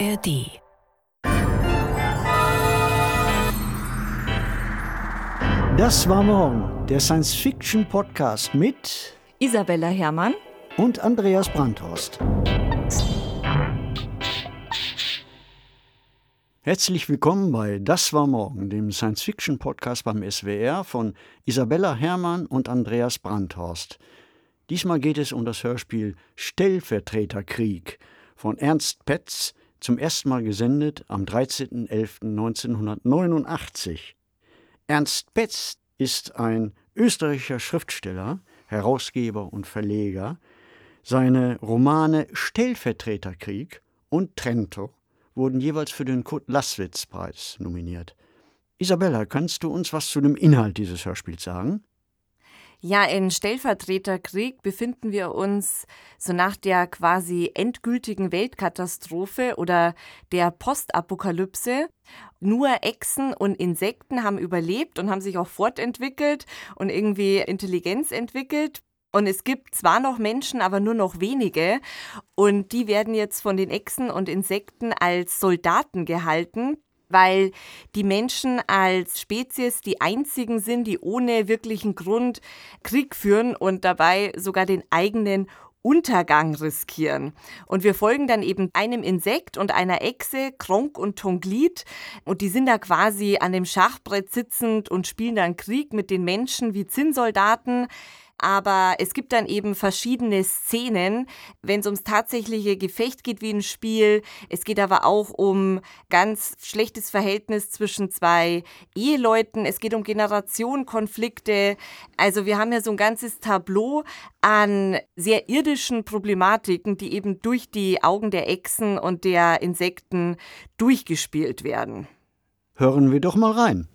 ARD. Das war morgen, der Science-Fiction-Podcast mit Isabella Herrmann und Andreas Brandhorst. Herzlich willkommen bei Das war morgen, dem Science-Fiction-Podcast beim SWR von Isabella Herrmann und Andreas Brandhorst. Diesmal geht es um das Hörspiel Stellvertreterkrieg von Ernst Petz, zum ersten Mal gesendet am 13.11.1989. Ernst Petz ist ein österreichischer Schriftsteller, Herausgeber und Verleger. Seine Romane Stellvertreterkrieg und Trento wurden jeweils für den Kurt-Laßwitz-Preis nominiert. Isabella, kannst du uns was zu dem Inhalt dieses Hörspiels sagen? Ja, in Stellvertreterkrieg befinden wir uns so nach der quasi endgültigen Weltkatastrophe oder der Postapokalypse. Nur Echsen und Insekten haben überlebt und haben sich auch fortentwickelt und irgendwie Intelligenz entwickelt. Und es gibt zwar noch Menschen, aber nur noch wenige. Und die werden jetzt von den Echsen und Insekten als Soldaten gehalten weil die Menschen als Spezies die einzigen sind, die ohne wirklichen Grund Krieg führen und dabei sogar den eigenen Untergang riskieren. Und wir folgen dann eben einem Insekt und einer Echse, Kronk und Tonglit. Und die sind da quasi an dem Schachbrett sitzend und spielen dann Krieg mit den Menschen wie Zinnsoldaten. Aber es gibt dann eben verschiedene Szenen, wenn es ums tatsächliche Gefecht geht wie ein Spiel. Es geht aber auch um ganz schlechtes Verhältnis zwischen zwei Eheleuten. Es geht um Generationenkonflikte. Also wir haben ja so ein ganzes Tableau an sehr irdischen Problematiken, die eben durch die Augen der Echsen und der Insekten durchgespielt werden. Hören wir doch mal rein.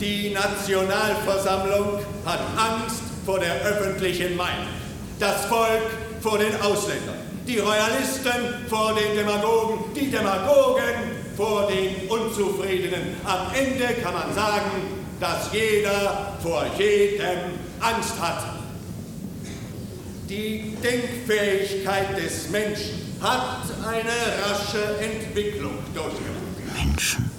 Die Nationalversammlung hat Angst vor der öffentlichen Meinung. Das Volk vor den Ausländern. Die Royalisten vor den Demagogen. Die Demagogen vor den Unzufriedenen. Am Ende kann man sagen, dass jeder vor jedem Angst hat. Die Denkfähigkeit des Menschen hat eine rasche Entwicklung durchgemacht. Menschen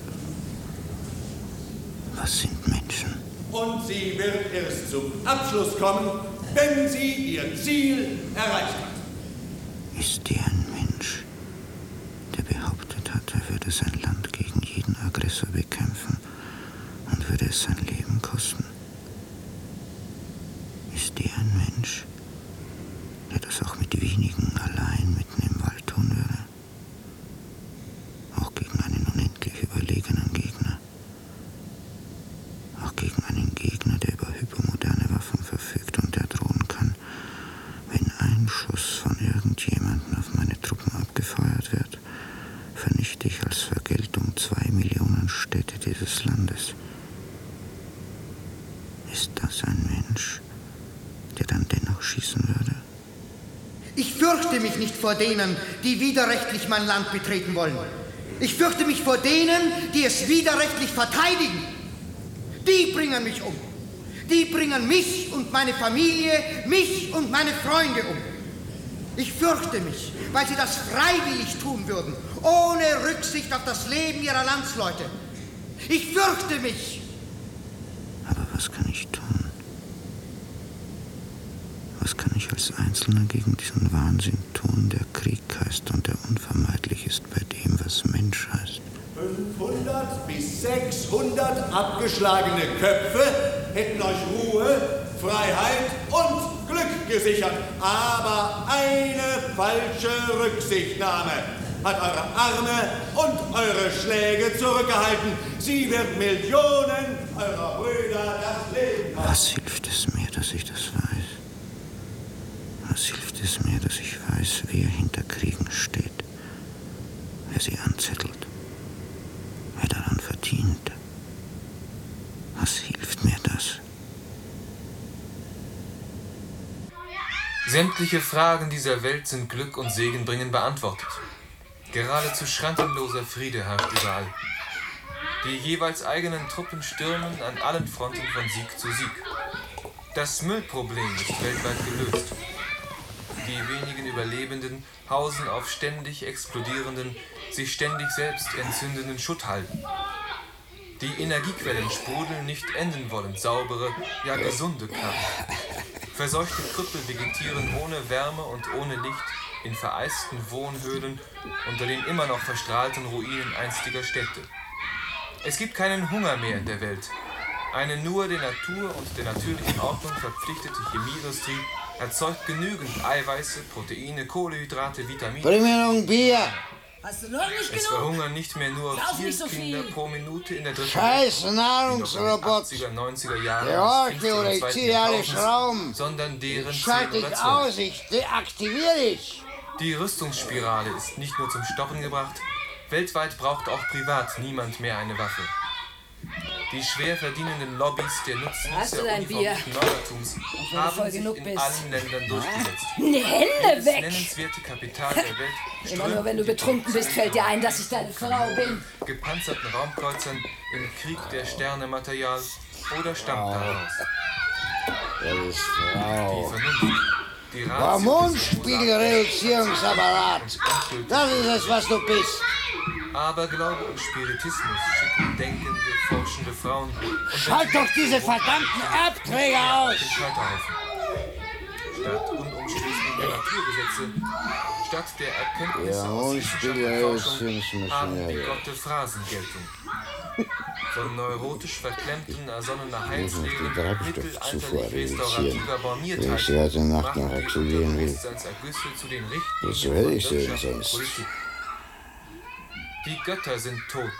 was sind Menschen? Und sie wird erst zum Abschluss kommen, wenn sie ihr Ziel erreicht hat. Ist die ein Mensch, der behauptet hat, er würde sein Land gegen jeden Aggressor bekämpfen und würde es sein Leben kosten? Ist die ein Mensch, der das auch mit wenigen allein mitten im Wald tun würde? Auch gegen einen unendlich überlegenen Gegner? Auch gegen einen Gegner, der über hypermoderne Waffen verfügt und der drohen kann, wenn ein Schuss von irgendjemandem auf meine Truppen abgefeuert wird, vernichte ich als Vergeltung zwei Millionen Städte dieses Landes. Ist das ein Mensch, der dann dennoch schießen würde? Ich fürchte mich nicht vor denen, die widerrechtlich mein Land betreten wollen. Ich fürchte mich vor denen, die es widerrechtlich verteidigen. Die bringen mich um. Die bringen mich und meine Familie, mich und meine Freunde um. Ich fürchte mich, weil sie das freiwillig tun würden, ohne Rücksicht auf das Leben ihrer Landsleute. Ich fürchte mich. Aber was kann ich tun? Was kann ich als Einzelner gegen diesen Wahnsinn tun, der Krieg heißt und der unvermeidlich ist bei dem, was Mensch heißt? 500 bis 600 abgeschlagene Köpfe hätten euch Ruhe, Freiheit und Glück gesichert. Aber eine falsche Rücksichtnahme hat eure Arme und eure Schläge zurückgehalten. Sie wird Millionen eurer Brüder das Leben kosten. Was hilft es mir, dass ich das weiß? Was hilft es mir, dass ich weiß, wer hinter Kriegen steht, wer sie anzettelt? Wer daran verdient. Was hilft mir das? Sämtliche Fragen dieser Welt sind Glück und Segen bringen beantwortet. Geradezu schrankenloser Friede herrscht überall. Die jeweils eigenen Truppen stürmen an allen Fronten von Sieg zu Sieg. Das Müllproblem ist weltweit gelöst. Die wenigen Überlebenden hausen auf ständig explodierenden, sich ständig selbst entzündenden Schutthalden. Die Energiequellen sprudeln nicht enden wollend saubere, ja gesunde Kraft. Verseuchte Krüppel vegetieren ohne Wärme und ohne Licht in vereisten Wohnhöhlen unter den immer noch verstrahlten Ruinen einstiger Städte. Es gibt keinen Hunger mehr in der Welt. Eine nur der Natur und der natürlichen Ordnung verpflichtete Chemieindustrie erzeugt genügend Eiweiße, Proteine, Kohlenhydrate, Vitamine. Bring mir noch ein Bier. Hast du noch nicht Es genug? verhungern nicht mehr nur Sauf vier nicht so Kinder viel. pro Minute in der dritten Scheiß Nahrungsrobot. 80er, 90er Jahren Gehorche des 15. oder ich zweiten zieh dir alle Schrauben. sondern deren Schalt 10 dich oder 12. aus, ich deaktiviere dich. Die Rüstungsspirale ist nicht nur zum Stoppen gebracht, weltweit braucht auch privat niemand mehr eine Waffe. Die schwer verdienenden Lobbys der Nutzen Hast du der dein Bier? uniformierten du haben sich genug in bist. allen Ländern durchgesetzt. Die Hände Das weg! nennenswerte Kapital der Welt Immer nur, wenn du betrunken bist, fällt dir ein, dass ich deine Frau bin. gepanzerten Raumkreuzern im Krieg der Sterne-Material oder stammt daraus. Das ist Die Frau. Vernunft, die Ratio Hormonspiegelreduzierungsapparat. Das ist es, was du bist. Aberglaube und Spiritismus schicken denkende, forschende Frauen Schalt doch diese verdammten Erbträger aus. Statt unumstößlicher Naturgesetze, statt der Erkenntnisse Ja, aus und Wissenschaft haben bigotte Phrasen Geltung. Von neurotisch verklemmten, ersonnener Treibstoffzufuhr mittelalterlich restaurativer wenn ich heute Nacht machen noch die aktivieren will. Bewusstseinsergüsse zu den Richtlinien Wozu hätte ich denn Wirtschaft und sonst? Die Götter sind tot.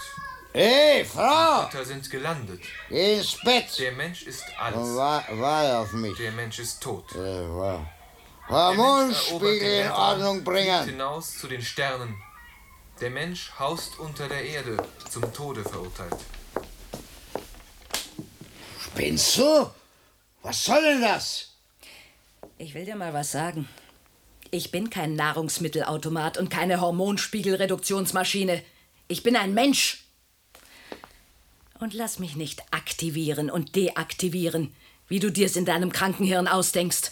Hey, Frau, Götter sind gelandet. geh ins Bett Der Mensch ist alles. wa- warte auf mich. Der Mensch ist tot. Äh, Mensch erobert Hormonspiegel in Ordnung bringen. hinaus zu den Sternen. Der Mensch haust unter der Erde, zum Tode verurteilt. Spinnst du? Was soll denn das? Ich will dir mal was sagen. Ich bin kein Nahrungsmittelautomat und keine Hormonspiegelreduktionsmaschine. Ich bin ein Mensch. Und lass mich nicht aktivieren und deaktivieren, wie du dir's in deinem Krankenhirn ausdenkst.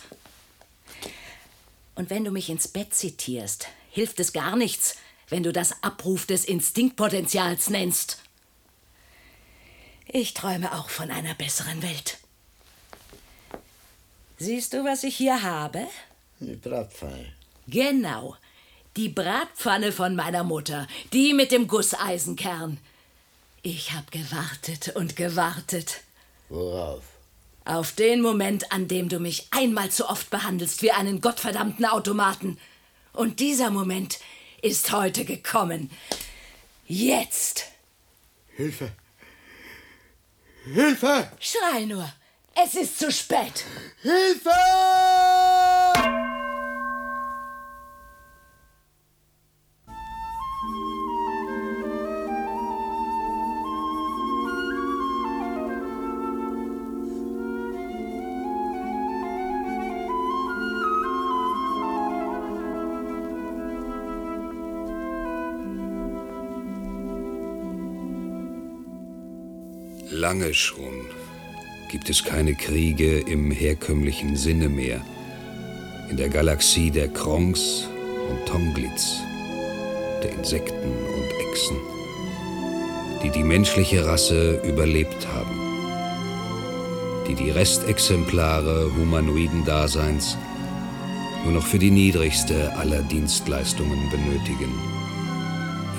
Und wenn du mich ins Bett zitierst, hilft es gar nichts, wenn du das Abruf des Instinktpotenzials nennst. Ich träume auch von einer besseren Welt. Siehst du, was ich hier habe? Die Bratpfanne. Genau. Die Bratpfanne von meiner Mutter, die mit dem Gusseisenkern. Ich hab gewartet und gewartet. Worauf? Auf den Moment, an dem du mich einmal zu oft behandelst wie einen gottverdammten Automaten. Und dieser Moment ist heute gekommen. Jetzt. Hilfe! Hilfe! Schrei nur. Es ist zu spät. Hilfe! Lange schon gibt es keine Kriege im herkömmlichen Sinne mehr. In der Galaxie der Kronks und Tonglitz, der Insekten und Echsen, die die menschliche Rasse überlebt haben, die die Restexemplare humanoiden Daseins nur noch für die niedrigste aller Dienstleistungen benötigen,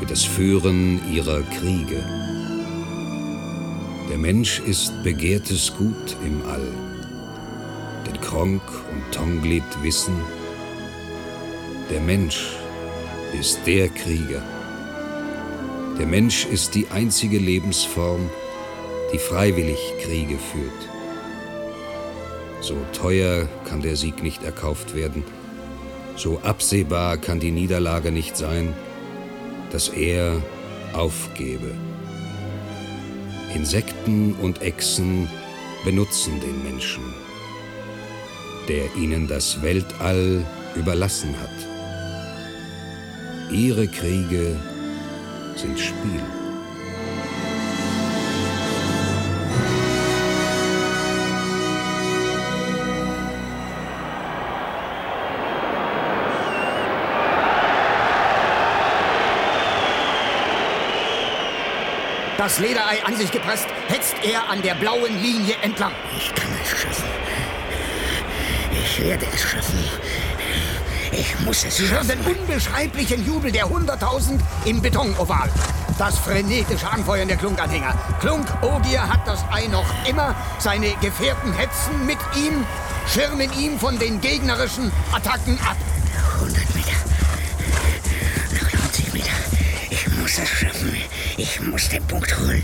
für das Führen ihrer Kriege. Der Mensch ist begehrtes Gut im All. Denn Kronk und Tonglit wissen, der Mensch ist der Krieger. Der Mensch ist die einzige Lebensform, die freiwillig Kriege führt. So teuer kann der Sieg nicht erkauft werden, so absehbar kann die Niederlage nicht sein, dass er aufgebe. Insekten und Echsen benutzen den Menschen, der ihnen das Weltall überlassen hat. Ihre Kriege sind Spiel. Das Lederei an sich gepresst, hetzt er an der blauen Linie entlang. Ich kann es schaffen. Ich werde es schaffen. Ich muss es Sie hören den unbeschreiblichen Jubel der 100.000 im Betonoval. Das frenetische Anfeuern der Klunk-Anhänger. Klunk-Ogier hat das Ei noch immer. Seine Gefährten hetzen mit ihm, schirmen ihn von den gegnerischen Attacken ab. Den Punkt holen.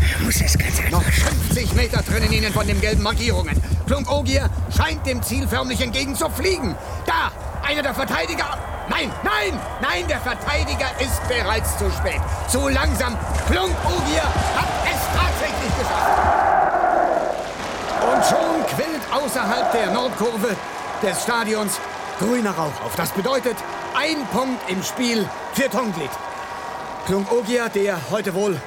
Ich muss es ganz einfach Noch 50 Meter trennen ihnen von den gelben Markierungen. Klunk-Ogier scheint dem Ziel förmlich entgegen zu fliegen. Da! Einer der Verteidiger. Nein, nein, nein, der Verteidiger ist bereits zu spät. Zu langsam. Klunk-Ogier hat es tatsächlich geschafft. Und schon quillt außerhalb der Nordkurve des Stadions grüner Rauch auf. Das bedeutet ein Punkt im Spiel für Tonglit. Klunk Ogier, der heute wohl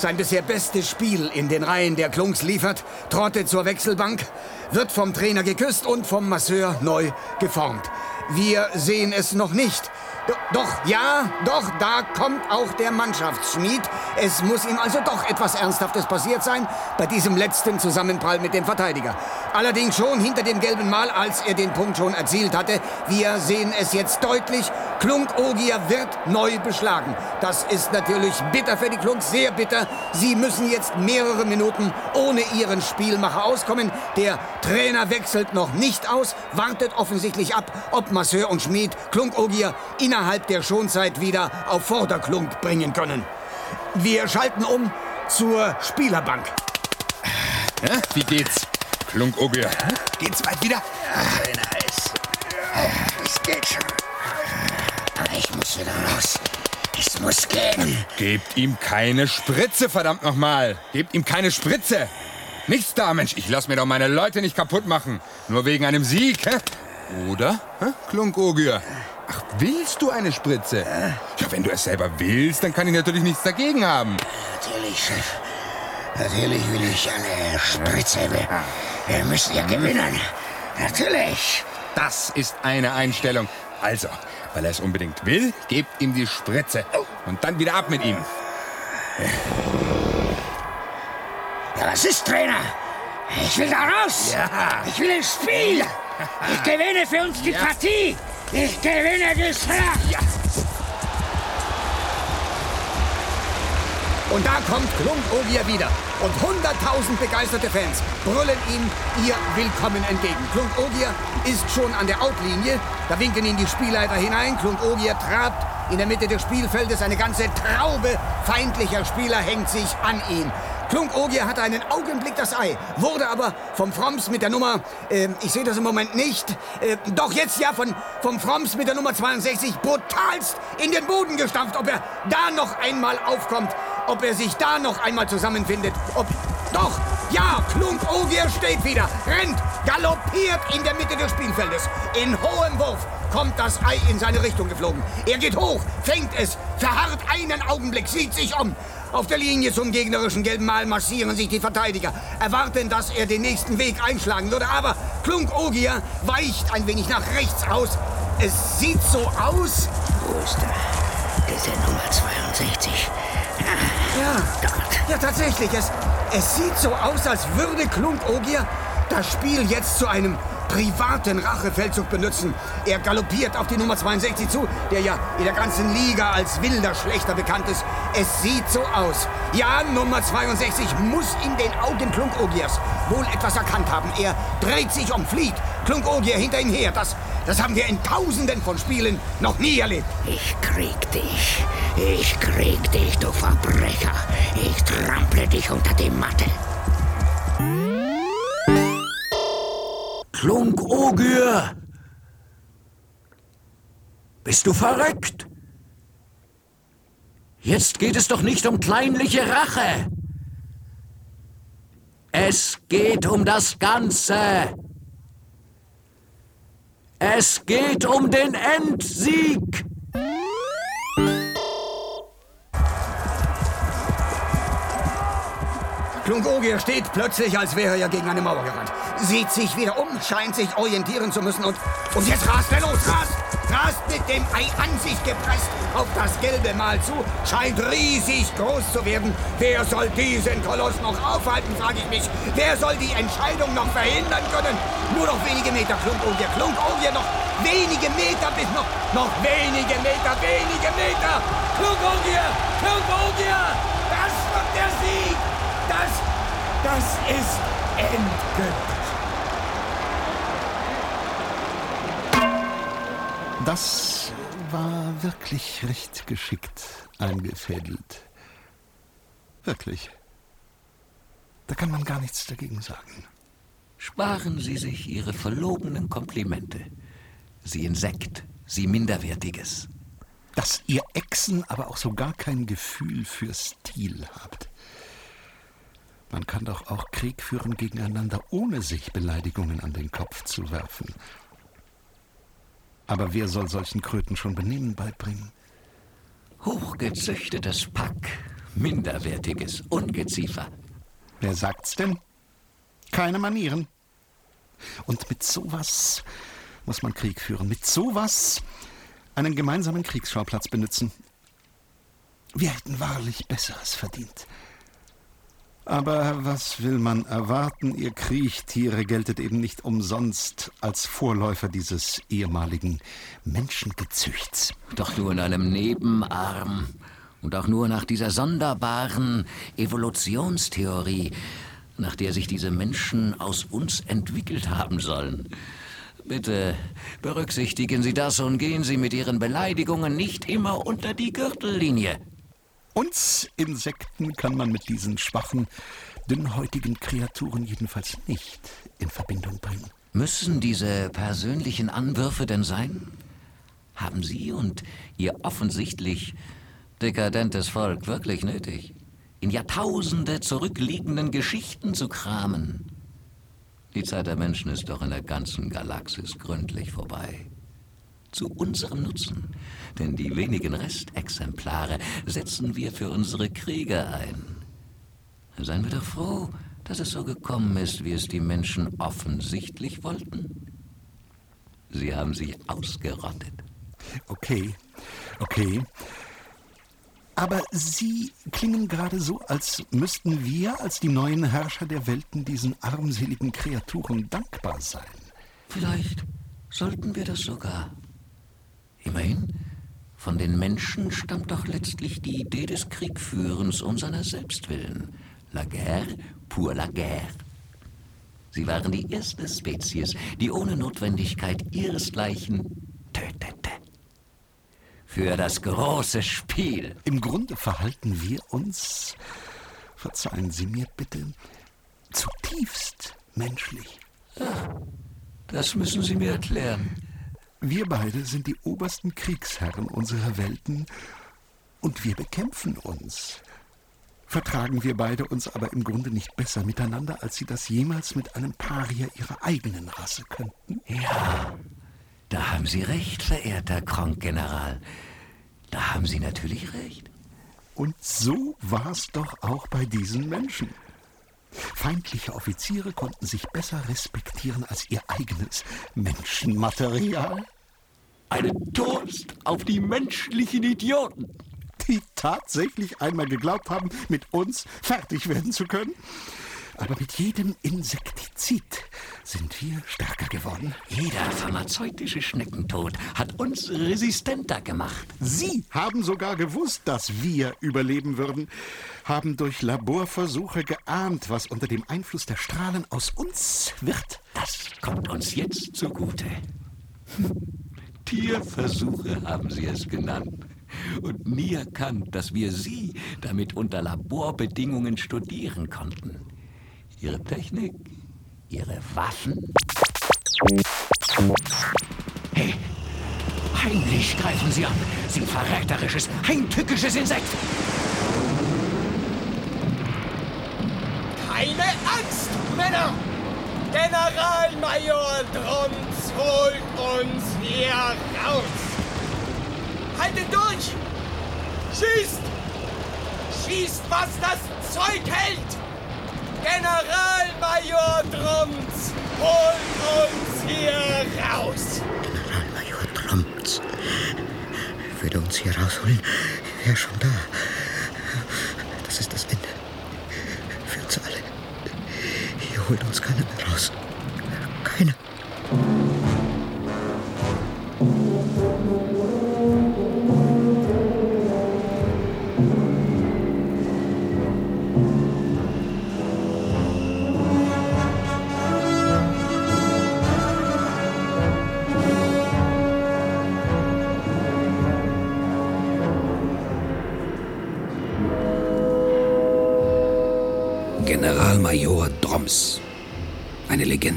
sein bisher bestes Spiel in den Reihen der Klunks liefert, trottet zur Wechselbank, wird vom Trainer geküsst und vom Masseur neu geformt. Wir sehen es noch nicht. Do- Doch, ja, doch, da kommt auch der Mannschaftsschmied. Es muss ihm also doch etwas Ernsthaftes passiert sein bei diesem letzten Zusammenprall mit dem Verteidiger. Allerdings schon hinter dem gelben Mal, als er den Punkt schon erzielt hatte. Wir sehen es jetzt deutlich. Klunk Ogier wird neu beschlagen. Das ist natürlich bitter für die Klunks, sehr bitter. Sie müssen jetzt mehrere Minuten ohne ihren Spielmacher auskommen. Der Trainer wechselt noch nicht aus, wartet offensichtlich ab, ob Masseur und Schmied Klunk Ogier innerhalb der Schonzeit wieder auf Vorderklunk bringen können. Wir schalten um zur Spielerbank. Ja, wie geht's? Klunk Ogier. Geht's bald wieder? nice. Es geht schon. Ich muss wieder raus. Es muss gehen. Gebt ihm keine Spritze, verdammt nochmal. Gebt ihm keine Spritze. Nichts da, Mensch. Ich lass mir doch meine Leute nicht kaputt machen. Nur wegen einem Sieg, hä? Oder? Hä? Klunk Ogier. Ach, willst du eine Spritze? Ja, wenn du es selber willst, dann kann ich natürlich nichts dagegen haben. Natürlich, Chef. Natürlich will ich eine Spritze. Wir, wir müssen ja gewinnen. Natürlich. Das ist eine Einstellung. Also, weil er es unbedingt will, gebt ihm die Spritze. Und dann wieder ab mit ihm. Ja, was ist, Trainer? Ich will da raus. Ja. Ich will ins Spiel. Ich gewinne für uns die Partie. Ich gewinne die Schlacht. Ja. Und da kommt Klunk Ogier wieder. Und 100.000 begeisterte Fans brüllen ihm ihr Willkommen entgegen. Klunk Ogier ist schon an der Outlinie. Da winken ihn die Spielleiter hinein. Klunk Ogier trabt in der Mitte des Spielfeldes. Eine ganze Traube feindlicher Spieler hängt sich an ihn. Klunk Ogier hatte einen Augenblick das Ei, wurde aber vom Fromms mit der Nummer, äh, ich sehe das im Moment nicht, äh, doch jetzt ja von, vom Fromms mit der Nummer 62 brutalst in den Boden gestampft, ob er da noch einmal aufkommt, ob er sich da noch einmal zusammenfindet, ob... Doch, ja, Klunk Ogier steht wieder, rennt, galoppiert in der Mitte des Spielfeldes. In hohem Wurf kommt das Ei in seine Richtung geflogen. Er geht hoch, fängt es, verharrt einen Augenblick, sieht sich um. Auf der Linie zum gegnerischen gelben Mal marschieren sich die Verteidiger, erwarten, dass er den nächsten Weg einschlagen würde. Aber Klunk Ogier weicht ein wenig nach rechts aus. Es sieht so aus. Wo ist er? Ist er Nummer 62? Ja, ja tatsächlich. Es, es sieht so aus, als würde Klunk Ogier das Spiel jetzt zu einem privaten Rachefeldzug benutzen. Er galoppiert auf die Nummer 62 zu, der ja in der ganzen Liga als wilder Schlechter bekannt ist. Es sieht so aus. Ja, Nummer 62 muss in den Augen Klunk Ogiers wohl etwas erkannt haben. Er dreht sich um, flieht. Klunk Ogier hinter ihm her. Das, das haben wir in tausenden von Spielen noch nie erlebt. Ich krieg dich. Ich krieg dich, du Verbrecher. Ich trample dich unter die Matte. Klunk Ogier! Bist du verrückt? Jetzt geht es doch nicht um kleinliche Rache. Es geht um das Ganze. Es geht um den Endsieg. Klungogier steht plötzlich, als wäre er gegen eine Mauer gerannt. Sieht sich wieder um, scheint sich orientieren zu müssen und, und jetzt rast er los, rast! Rast mit dem Ei an sich gepresst auf das gelbe Mal zu, scheint riesig groß zu werden. Wer soll diesen Koloss noch aufhalten, frage ich mich. Wer soll die Entscheidung noch verhindern können? Nur noch wenige Meter, Klungogier, Klungogier, noch wenige Meter bis noch, noch wenige Meter, wenige Meter! Klungogier, Klungogier! Das wird der Sieg! Das, das ist endgültig. Das war wirklich recht geschickt eingefädelt. Wirklich. Da kann man gar nichts dagegen sagen. Sparen Sie sich Ihre verlogenen Komplimente. Sie Insekt, Sie Minderwertiges. Dass ihr Echsen aber auch so gar kein Gefühl für Stil habt. Man kann doch auch Krieg führen gegeneinander, ohne sich Beleidigungen an den Kopf zu werfen. Aber wer soll solchen Kröten schon Benehmen beibringen? Hochgezüchtetes Pack, minderwertiges Ungeziefer. Wer sagt's denn? Keine Manieren. Und mit sowas muss man Krieg führen. Mit sowas einen gemeinsamen Kriegsschauplatz benutzen. Wir hätten wahrlich Besseres verdient. Aber was will man erwarten? Ihr Kriechtiere geltet eben nicht umsonst als Vorläufer dieses ehemaligen Menschengezüchts. Doch nur in einem Nebenarm. Und auch nur nach dieser sonderbaren Evolutionstheorie, nach der sich diese Menschen aus uns entwickelt haben sollen. Bitte berücksichtigen Sie das und gehen Sie mit Ihren Beleidigungen nicht immer unter die Gürtellinie. Uns Insekten kann man mit diesen schwachen, dünnhäutigen Kreaturen jedenfalls nicht in Verbindung bringen. Müssen diese persönlichen Anwürfe denn sein? Haben Sie und Ihr offensichtlich dekadentes Volk wirklich nötig, in Jahrtausende zurückliegenden Geschichten zu kramen? Die Zeit der Menschen ist doch in der ganzen Galaxis gründlich vorbei zu unserem Nutzen. Denn die wenigen Restexemplare setzen wir für unsere Kriege ein. Seien wir doch froh, dass es so gekommen ist, wie es die Menschen offensichtlich wollten. Sie haben sich ausgerottet. Okay, okay. Aber Sie klingen gerade so, als müssten wir als die neuen Herrscher der Welten diesen armseligen Kreaturen dankbar sein. Vielleicht sollten wir das sogar. Immerhin, von den Menschen stammt doch letztlich die Idee des Kriegführens um seiner selbst willen. La guerre pour la guerre. Sie waren die erste Spezies, die ohne Notwendigkeit ihresgleichen tötete. Für das große Spiel. Im Grunde verhalten wir uns, verzeihen Sie mir bitte, zutiefst menschlich. Ach, das müssen Sie mir erklären. Wir beide sind die obersten Kriegsherren unserer Welten und wir bekämpfen uns. Vertragen wir beide uns aber im Grunde nicht besser miteinander, als sie das jemals mit einem Paria ihrer eigenen Rasse könnten? Ja, da haben Sie recht, verehrter Kronk-General. Da haben Sie natürlich recht. Und so war's doch auch bei diesen Menschen. Feindliche Offiziere konnten sich besser respektieren als ihr eigenes Menschenmaterial. Eine Durst auf die menschlichen Idioten. Die tatsächlich einmal geglaubt haben, mit uns fertig werden zu können. Aber mit jedem Insektizid sind wir stärker geworden. Jeder pharmazeutische Schneckentod hat uns resistenter gemacht. Sie haben sogar gewusst, dass wir überleben würden, haben durch Laborversuche geahnt, was unter dem Einfluss der Strahlen aus uns wird. Das kommt uns jetzt zugute. Tierversuche haben Sie es genannt. Und nie erkannt, dass wir Sie damit unter Laborbedingungen studieren konnten. Ihre Technik, Ihre Waffen. Hey, heimlich greifen Sie an. Sie verräterisches, heimtückisches Insekt. Keine Angst, Männer! Generalmajor Drums holt uns hier raus! Haltet durch! Schießt! Schießt, was das Zeug hält! Generalmajor Drums, holt uns hier raus! Generalmajor Drums würde uns hier rausholen, wäre schon da. Das ist das Ende. Für uns alle. Hier holt uns keiner mehr raus.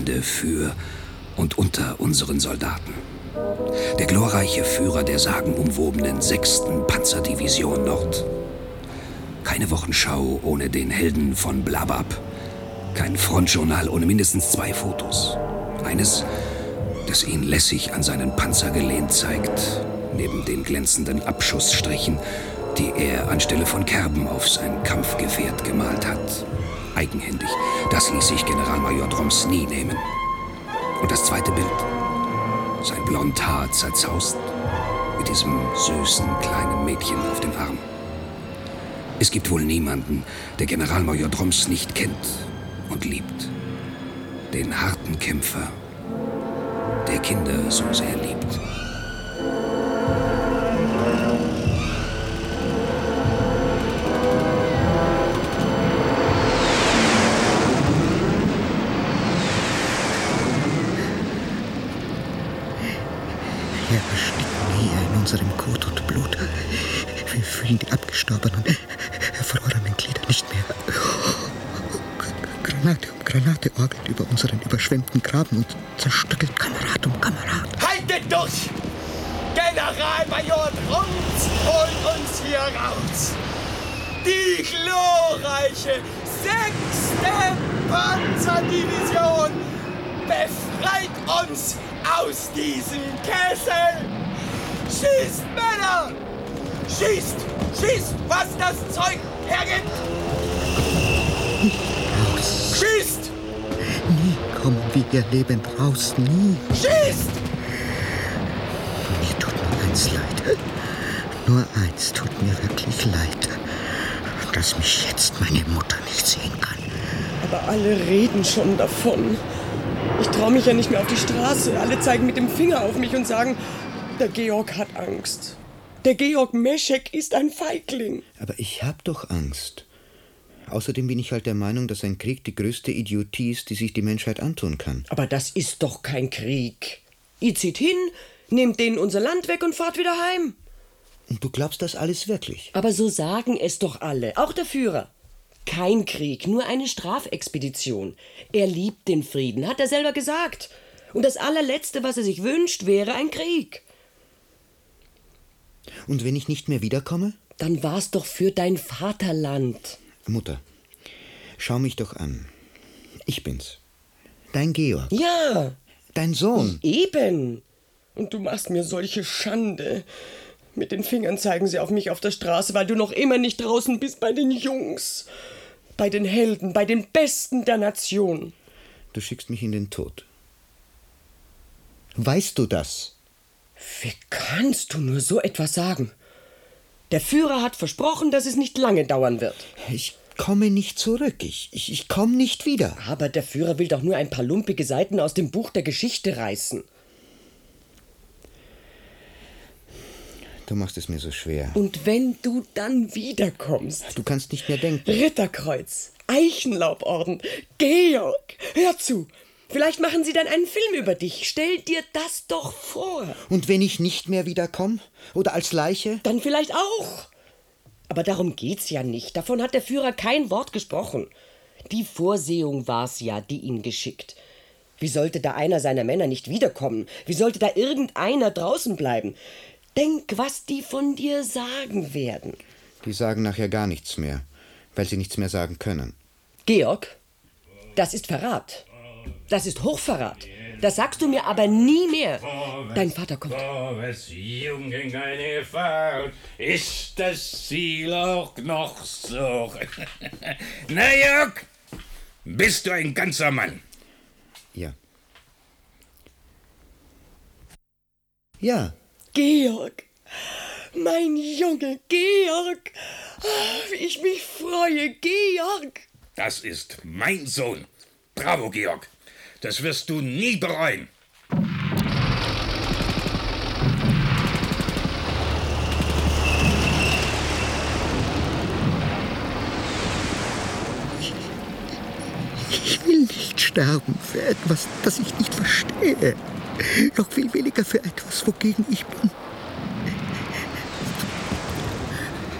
Legende für und unter unseren Soldaten. Der glorreiche Führer der sagenumwobenen 6. Panzerdivision Nord. Keine Wochenschau ohne den Helden von Blabab. Kein Frontjournal ohne mindestens zwei Fotos. Eines, das ihn lässig an seinen Panzer gelehnt zeigt, neben den glänzenden Abschussstrichen, die er anstelle von Kerben auf sein Kampfgefährt gemalt hat. Eigenhändig. Das ließ sich Generalmajor Droms nie nehmen. Und das zweite Bild? Sein blond Haar zerzaust, mit diesem süßen kleinen Mädchen auf dem Arm. Es gibt wohl niemanden, der Generalmajor Droms nicht kennt und liebt. Den harten Kämpfer, der Kinder so sehr liebt. Unserem Kot und Blut. Wir fühlen die abgestorbenen, erfrorenen Glieder nicht mehr. Granate um Granate orgelt über unseren überschwemmten Graben und zerstückelt Kamerad um Kamerad. Haltet durch! Generalmajor Drums holt uns hier raus! Die glorreiche sechste Panzerdivision befreit uns aus diesem Kessel! Schießt, Männer! Schießt! Schießt, was das Zeug hergibt! Schießt! Nie kommen wir hier lebend raus, nie. Schießt! Mir tut nur eins leid. Nur eins tut mir wirklich leid. Dass mich jetzt meine Mutter nicht sehen kann. Aber alle reden schon davon. Ich traue mich ja nicht mehr auf die Straße. Alle zeigen mit dem Finger auf mich und sagen, der Georg hat Angst. Der Georg Meschek ist ein Feigling. Aber ich hab doch Angst. Außerdem bin ich halt der Meinung, dass ein Krieg die größte Idiotie ist, die sich die Menschheit antun kann. Aber das ist doch kein Krieg. Ihr zieht hin, nehmt denen unser Land weg und fahrt wieder heim. Und du glaubst das alles wirklich? Aber so sagen es doch alle, auch der Führer. Kein Krieg, nur eine Strafexpedition. Er liebt den Frieden, hat er selber gesagt. Und das allerletzte, was er sich wünscht, wäre ein Krieg. Und wenn ich nicht mehr wiederkomme? Dann war's doch für dein Vaterland. Mutter, schau mich doch an. Ich bin's. Dein Georg. Ja. Dein Sohn. Eben. Und du machst mir solche Schande. Mit den Fingern zeigen sie auf mich auf der Straße, weil du noch immer nicht draußen bist bei den Jungs. Bei den Helden, bei den Besten der Nation. Du schickst mich in den Tod. Weißt du das? Wie kannst du nur so etwas sagen? Der Führer hat versprochen, dass es nicht lange dauern wird. Ich komme nicht zurück. Ich, ich, ich komme nicht wieder. Aber der Führer will doch nur ein paar lumpige Seiten aus dem Buch der Geschichte reißen. Du machst es mir so schwer. Und wenn du dann wiederkommst. Du kannst nicht mehr denken. Ritterkreuz, Eichenlauborden, Georg, hör zu. Vielleicht machen sie dann einen Film über dich. Stell dir das doch vor. Und wenn ich nicht mehr wiederkomme? Oder als Leiche? Dann vielleicht auch. Aber darum geht's ja nicht. Davon hat der Führer kein Wort gesprochen. Die Vorsehung war's ja, die ihn geschickt. Wie sollte da einer seiner Männer nicht wiederkommen? Wie sollte da irgendeiner draußen bleiben? Denk, was die von dir sagen werden. Die sagen nachher gar nichts mehr, weil sie nichts mehr sagen können. Georg, das ist Verrat. Das ist Hochverrat. Das sagst du mir aber nie mehr. Dein Vater kommt. Beziehung gegen eine Gefahr ist das Ziel auch noch so. Na, Jörg, Bist du ein ganzer Mann? Ja. Ja. Georg, mein Junge Georg, Ah, wie ich mich freue, Georg. Das ist mein Sohn. Bravo, Georg. Das wirst du nie bereuen. Ich will nicht sterben für etwas, das ich nicht verstehe. Noch viel weniger für etwas, wogegen ich bin.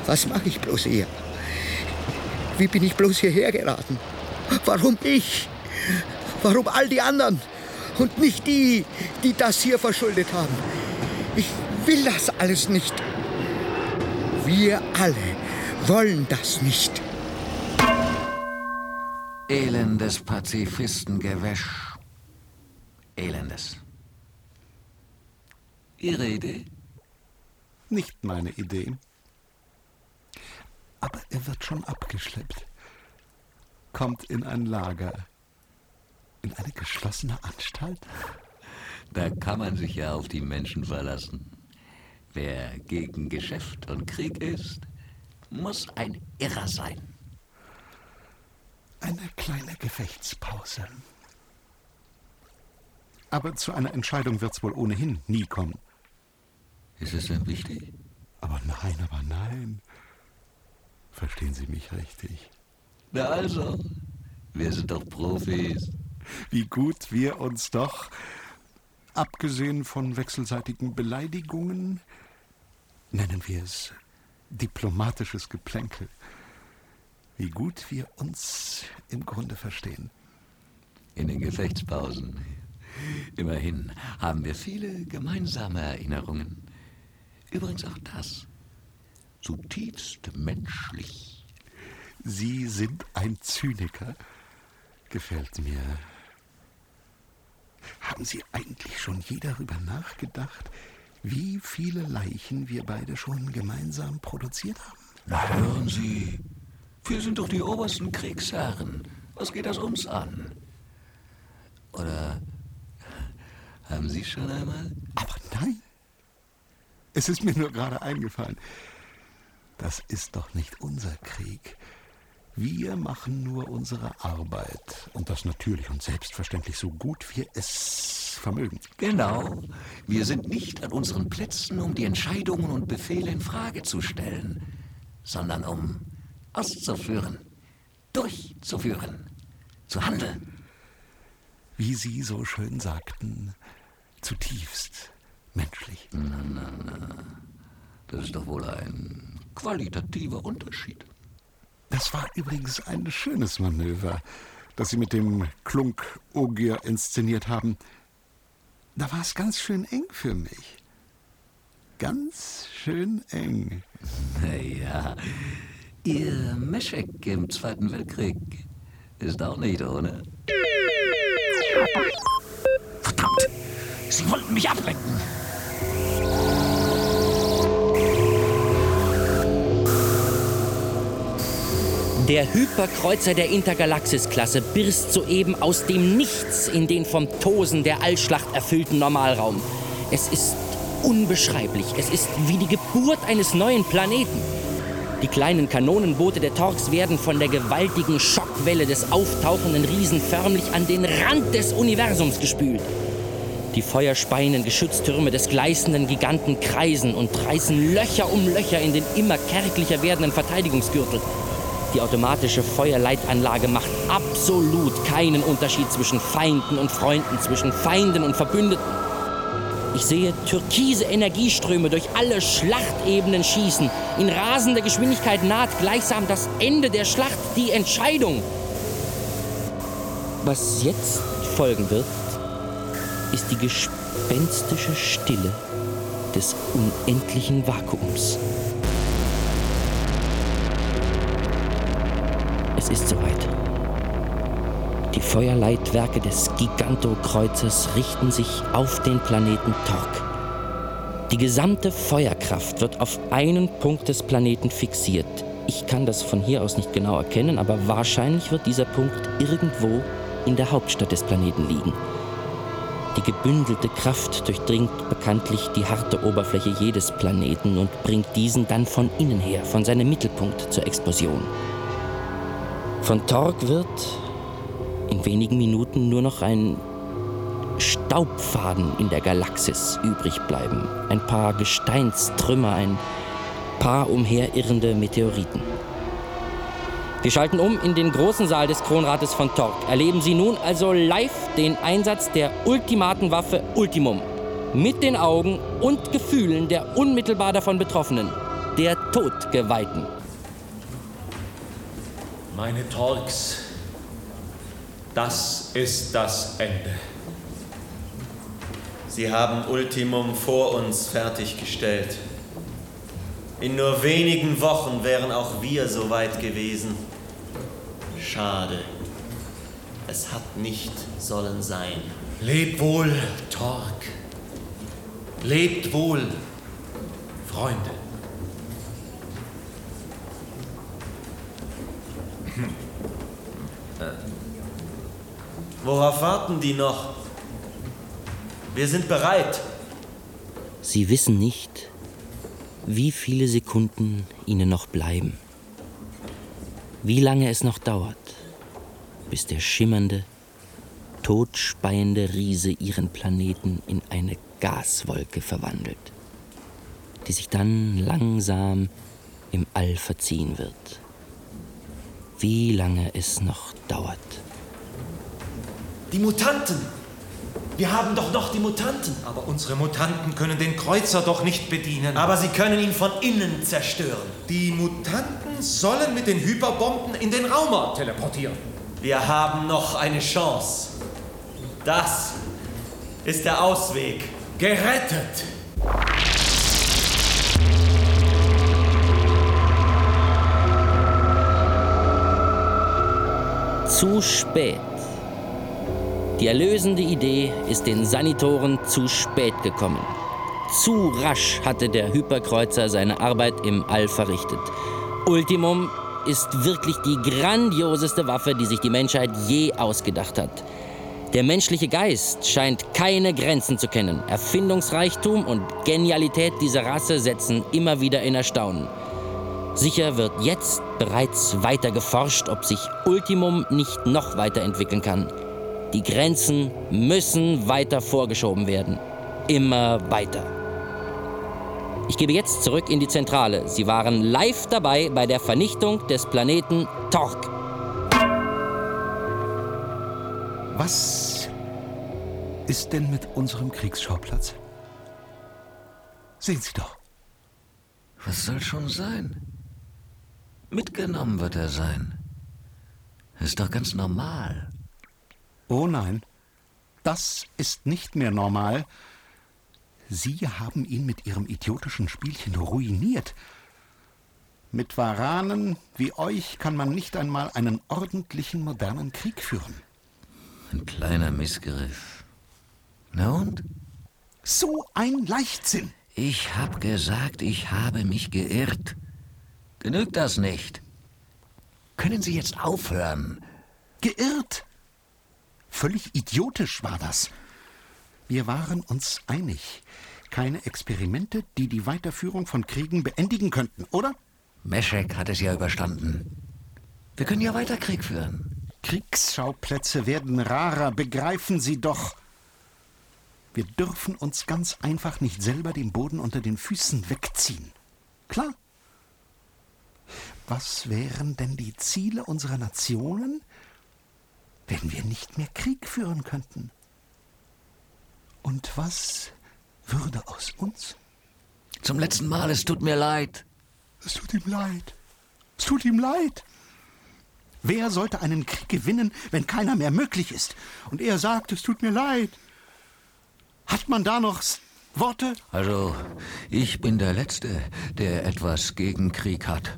Was mache ich bloß hier? Wie bin ich bloß hierher geraten? Warum ich? Warum all die anderen? Und nicht die, die das hier verschuldet haben. Ich will das alles nicht. Wir alle wollen das nicht. Elendes Pazifistengewäsch. Elendes. Ihre Idee? Nicht meine Idee. Aber er wird schon abgeschleppt. Kommt in ein Lager. In eine geschlossene Anstalt? Da kann man sich ja auf die Menschen verlassen. Wer gegen Geschäft und Krieg ist, muss ein Irrer sein. Eine kleine Gefechtspause. Aber zu einer Entscheidung wird's wohl ohnehin nie kommen. Ist es denn wichtig? Aber nein, aber nein. Verstehen Sie mich richtig? Na also, wir sind doch Profis. Wie gut wir uns doch, abgesehen von wechselseitigen Beleidigungen, nennen wir es diplomatisches Geplänkel, wie gut wir uns im Grunde verstehen. In den Gefechtspausen. Immerhin haben wir viele gemeinsame Erinnerungen. Übrigens auch das. Zutiefst menschlich. Sie sind ein Zyniker. Gefällt mir. Haben Sie eigentlich schon je darüber nachgedacht, wie viele Leichen wir beide schon gemeinsam produziert haben? Na, hören Sie. Wir sind doch die obersten Kriegsherren. Was geht das uns an? Oder haben Sie schon einmal? Aber nein. Es ist mir nur gerade eingefallen. Das ist doch nicht unser Krieg. Wir machen nur unsere Arbeit. Und das natürlich und selbstverständlich so gut wir es vermögen. Genau. Wir sind nicht an unseren Plätzen, um die Entscheidungen und Befehle in Frage zu stellen, sondern um auszuführen, durchzuführen, zu handeln. Wie Sie so schön sagten, zutiefst menschlich. Na, na, na. Das ist doch wohl ein qualitativer Unterschied. Das war übrigens ein schönes Manöver, das Sie mit dem Klunk Ogier inszeniert haben. Da war es ganz schön eng für mich. Ganz schön eng. Naja, Ihr Meschek im Zweiten Weltkrieg ist auch nicht ohne. Verdammt! Sie wollten mich ablenken! Der Hyperkreuzer der Intergalaxis-Klasse birst soeben aus dem Nichts in den vom Tosen der Allschlacht erfüllten Normalraum. Es ist unbeschreiblich. Es ist wie die Geburt eines neuen Planeten. Die kleinen Kanonenboote der Torx werden von der gewaltigen Schockwelle des auftauchenden Riesen förmlich an den Rand des Universums gespült. Die feuerspeienden Geschütztürme des gleißenden Giganten kreisen und reißen Löcher um Löcher in den immer kärglicher werdenden Verteidigungsgürtel. Die automatische Feuerleitanlage macht absolut keinen Unterschied zwischen Feinden und Freunden, zwischen Feinden und Verbündeten. Ich sehe türkise Energieströme durch alle Schlachtebenen schießen. In rasender Geschwindigkeit naht gleichsam das Ende der Schlacht, die Entscheidung. Was jetzt folgen wird, ist die gespenstische Stille des unendlichen Vakuums. Es ist soweit. Die Feuerleitwerke des Gigantokreuzers richten sich auf den Planeten Torque. Die gesamte Feuerkraft wird auf einen Punkt des Planeten fixiert. Ich kann das von hier aus nicht genau erkennen, aber wahrscheinlich wird dieser Punkt irgendwo in der Hauptstadt des Planeten liegen. Die gebündelte Kraft durchdringt bekanntlich die harte Oberfläche jedes Planeten und bringt diesen dann von innen her, von seinem Mittelpunkt zur Explosion. Von Torg wird in wenigen Minuten nur noch ein Staubfaden in der Galaxis übrig bleiben. Ein paar Gesteinstrümmer, ein paar umherirrende Meteoriten. Wir schalten um in den großen Saal des Kronrates von Torg. Erleben Sie nun also live den Einsatz der ultimaten Waffe Ultimum. Mit den Augen und Gefühlen der unmittelbar davon Betroffenen, der Todgeweihten. Meine Torgs, das ist das Ende. Sie haben Ultimum vor uns fertiggestellt. In nur wenigen Wochen wären auch wir so weit gewesen. Schade. Es hat nicht sollen sein. Leb wohl, Torg. Lebt wohl, Freunde. Äh. Worauf warten die noch? Wir sind bereit. Sie wissen nicht, wie viele Sekunden ihnen noch bleiben. Wie lange es noch dauert, bis der schimmernde, todspeiende Riese ihren Planeten in eine Gaswolke verwandelt, die sich dann langsam im All verziehen wird. Wie lange es noch dauert. Die Mutanten! Wir haben doch noch die Mutanten. Aber unsere Mutanten können den Kreuzer doch nicht bedienen. Aber sie können ihn von innen zerstören. Die Mutanten sollen mit den Hyperbomben in den Raumort teleportieren. Wir haben noch eine Chance. Das ist der Ausweg. Gerettet! Zu spät. Die erlösende Idee ist den Sanitoren zu spät gekommen. Zu rasch hatte der Hyperkreuzer seine Arbeit im All verrichtet. Ultimum ist wirklich die grandioseste Waffe, die sich die Menschheit je ausgedacht hat. Der menschliche Geist scheint keine Grenzen zu kennen. Erfindungsreichtum und Genialität dieser Rasse setzen immer wieder in Erstaunen. Sicher wird jetzt bereits weiter geforscht, ob sich Ultimum nicht noch weiterentwickeln kann. Die Grenzen müssen weiter vorgeschoben werden. Immer weiter. Ich gebe jetzt zurück in die Zentrale. Sie waren live dabei bei der Vernichtung des Planeten Torque. Was ist denn mit unserem Kriegsschauplatz? Sehen Sie doch. Was soll schon sein? Mitgenommen wird er sein. Ist doch ganz normal. Oh nein, das ist nicht mehr normal. Sie haben ihn mit Ihrem idiotischen Spielchen ruiniert. Mit Varanen wie euch kann man nicht einmal einen ordentlichen modernen Krieg führen. Ein kleiner Missgriff. Na und? So ein Leichtsinn. Ich hab gesagt, ich habe mich geirrt. Genügt das nicht? Können Sie jetzt aufhören? Geirrt? Völlig idiotisch war das. Wir waren uns einig. Keine Experimente, die die Weiterführung von Kriegen beendigen könnten, oder? Meschek hat es ja überstanden. Wir können ja weiter Krieg führen. Kriegsschauplätze werden rarer, begreifen Sie doch. Wir dürfen uns ganz einfach nicht selber den Boden unter den Füßen wegziehen. Klar. Was wären denn die Ziele unserer Nationen, wenn wir nicht mehr Krieg führen könnten? Und was würde aus uns? Zum letzten Mal, es tut mir leid. Es tut ihm leid. Es tut ihm leid. Wer sollte einen Krieg gewinnen, wenn keiner mehr möglich ist? Und er sagt, es tut mir leid. Hat man da noch Worte? Also, ich bin der Letzte, der etwas gegen Krieg hat.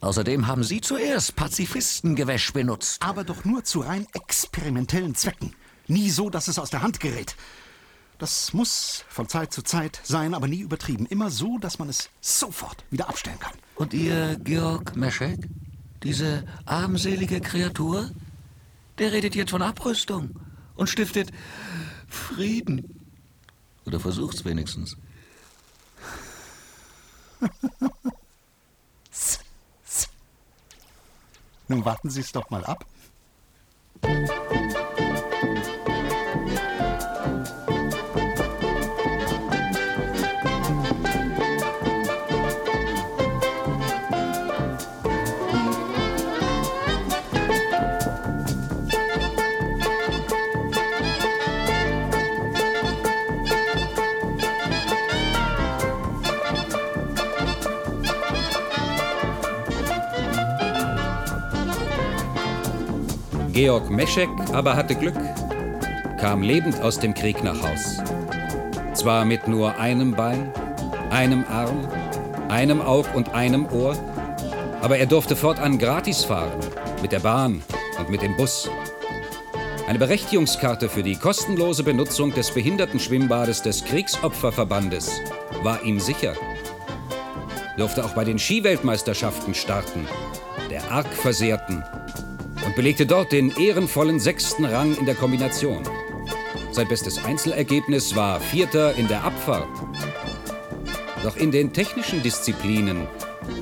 Außerdem haben Sie zuerst Pazifistengewäsch benutzt. Aber doch nur zu rein experimentellen Zwecken. Nie so, dass es aus der Hand gerät. Das muss von Zeit zu Zeit sein, aber nie übertrieben. Immer so, dass man es sofort wieder abstellen kann. Und ihr Georg Meschek, diese armselige Kreatur, der redet jetzt von Abrüstung und stiftet Frieden. Oder versucht's wenigstens. Nun warten Sie es doch mal ab. Georg Meschek aber hatte Glück, kam lebend aus dem Krieg nach Haus. Zwar mit nur einem Bein, einem Arm, einem Aug und einem Ohr, aber er durfte fortan gratis fahren, mit der Bahn und mit dem Bus. Eine Berechtigungskarte für die kostenlose Benutzung des Behindertenschwimmbades des Kriegsopferverbandes war ihm sicher. Durfte auch bei den Skiweltmeisterschaften starten, der arg Versehrten, und belegte dort den ehrenvollen sechsten Rang in der Kombination. Sein bestes Einzelergebnis war Vierter in der Abfahrt. Doch in den technischen Disziplinen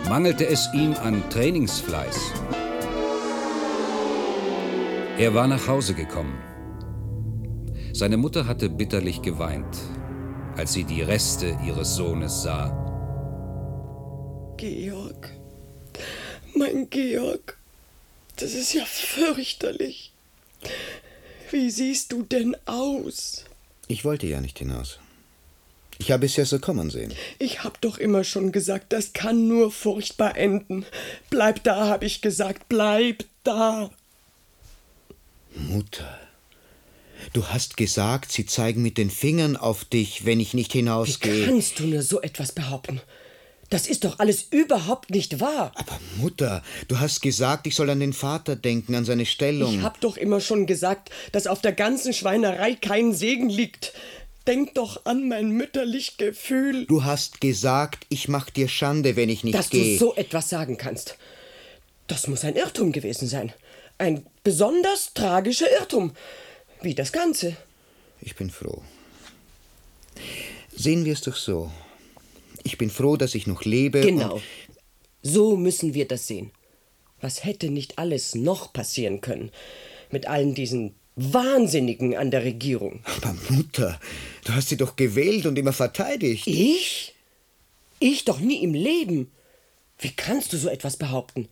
mangelte es ihm an Trainingsfleiß. Er war nach Hause gekommen. Seine Mutter hatte bitterlich geweint, als sie die Reste ihres Sohnes sah. Georg, mein Georg, das ist ja fürchterlich. Wie siehst du denn aus? Ich wollte ja nicht hinaus. Ich habe es ja so kommen sehen. Ich hab doch immer schon gesagt, das kann nur furchtbar enden. Bleib da, hab ich gesagt, bleib da. Mutter, du hast gesagt, sie zeigen mit den Fingern auf dich, wenn ich nicht Wie hinausgehe. kannst du nur so etwas behaupten? Das ist doch alles überhaupt nicht wahr. Aber Mutter, du hast gesagt, ich soll an den Vater denken, an seine Stellung. Ich hab doch immer schon gesagt, dass auf der ganzen Schweinerei kein Segen liegt. Denk doch an mein mütterlich Gefühl. Du hast gesagt, ich mach dir Schande, wenn ich nicht Dass gehe. du so etwas sagen kannst. Das muss ein Irrtum gewesen sein. Ein besonders tragischer Irrtum. Wie das Ganze. Ich bin froh. Sehen wir es doch so. Ich bin froh, dass ich noch lebe. Genau. So müssen wir das sehen. Was hätte nicht alles noch passieren können? Mit allen diesen Wahnsinnigen an der Regierung. Aber Mutter, du hast sie doch gewählt und immer verteidigt. Ich? Ich doch nie im Leben. Wie kannst du so etwas behaupten?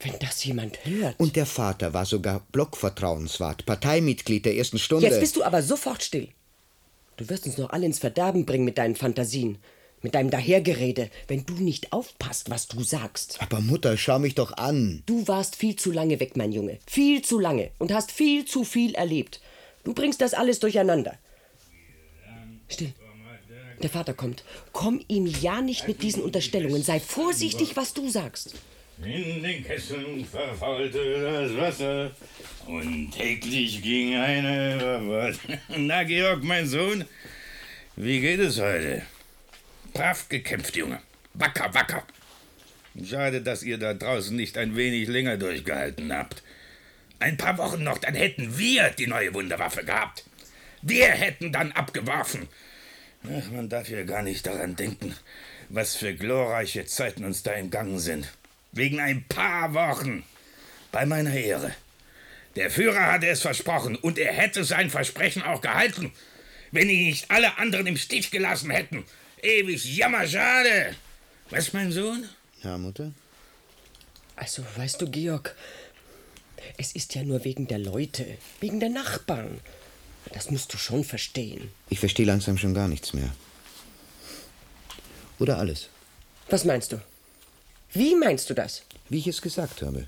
Wenn das jemand hört. Und der Vater war sogar Blockvertrauenswart, Parteimitglied der ersten Stunde. Jetzt bist du aber sofort still. Du wirst uns noch alle ins Verderben bringen mit deinen Fantasien, mit deinem Dahergerede, wenn du nicht aufpasst, was du sagst. Aber Mutter, schau mich doch an. Du warst viel zu lange weg, mein Junge. Viel zu lange und hast viel zu viel erlebt. Du bringst das alles durcheinander. Still. Der Vater kommt. Komm ihm ja nicht mit diesen Unterstellungen. Sei vorsichtig, was du sagst. In den Kesseln verfaulte das Wasser und täglich ging eine über Na, Georg, mein Sohn, wie geht es heute? Brav gekämpft, Junge. Wacker, wacker. Schade, dass ihr da draußen nicht ein wenig länger durchgehalten habt. Ein paar Wochen noch, dann hätten wir die neue Wunderwaffe gehabt. Wir hätten dann abgeworfen. Ach, man darf ja gar nicht daran denken, was für glorreiche Zeiten uns da im Gang sind. Wegen ein paar Wochen. Bei meiner Ehre. Der Führer hatte es versprochen und er hätte sein Versprechen auch gehalten, wenn ihn nicht alle anderen im Stich gelassen hätten. Ewig jammerschade. Was, mein Sohn? Ja, Mutter? Also, weißt du, Georg, es ist ja nur wegen der Leute, wegen der Nachbarn. Das musst du schon verstehen. Ich verstehe langsam schon gar nichts mehr. Oder alles. Was meinst du? Wie meinst du das? Wie ich es gesagt habe.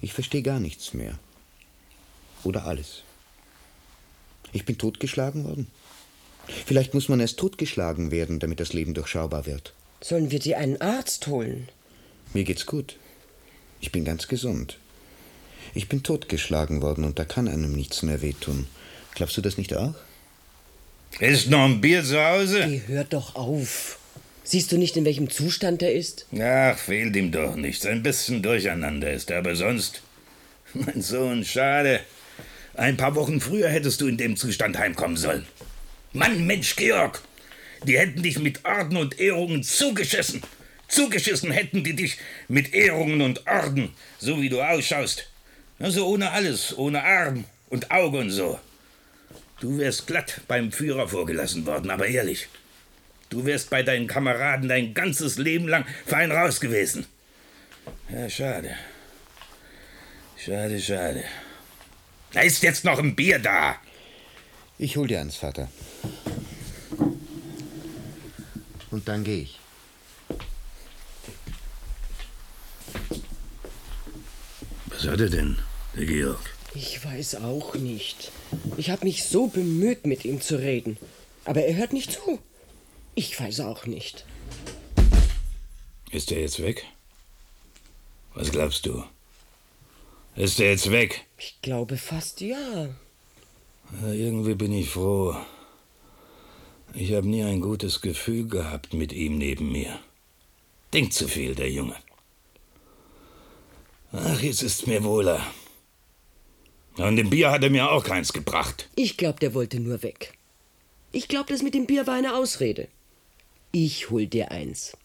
Ich verstehe gar nichts mehr. Oder alles. Ich bin totgeschlagen worden. Vielleicht muss man erst totgeschlagen werden, damit das Leben durchschaubar wird. Sollen wir dir einen Arzt holen? Mir geht's gut. Ich bin ganz gesund. Ich bin totgeschlagen worden und da kann einem nichts mehr wehtun. Glaubst du das nicht auch? Ist noch ein Bier zu Hause? Geh, hör doch auf. Siehst du nicht, in welchem Zustand er ist? Ach, fehlt ihm doch nichts. Ein bisschen durcheinander ist er, aber sonst. Mein Sohn, schade. Ein paar Wochen früher hättest du in dem Zustand heimkommen sollen. Mann, Mensch, Georg! Die hätten dich mit Orden und Ehrungen zugeschissen. Zugeschissen hätten die dich mit Ehrungen und Orden, so wie du ausschaust. Also ohne alles, ohne Arm und Auge und so. Du wärst glatt beim Führer vorgelassen worden, aber ehrlich. Du wärst bei deinen Kameraden dein ganzes Leben lang fein raus gewesen. Ja, schade. Schade, schade. Da ist jetzt noch ein Bier da. Ich hol dir eins, Vater. Und dann gehe ich. Was hat er denn, der Georg? Ich weiß auch nicht. Ich habe mich so bemüht, mit ihm zu reden. Aber er hört nicht zu. Ich weiß auch nicht. Ist er jetzt weg? Was glaubst du? Ist er jetzt weg? Ich glaube fast ja. Ja, irgendwie bin ich froh. Ich habe nie ein gutes Gefühl gehabt mit ihm neben mir. Denkt zu viel, der Junge. Ach, jetzt ist mir wohler. Und dem Bier hat er mir auch keins gebracht. Ich glaube, der wollte nur weg. Ich glaube, das mit dem Bier war eine Ausrede. Ich hol dir eins.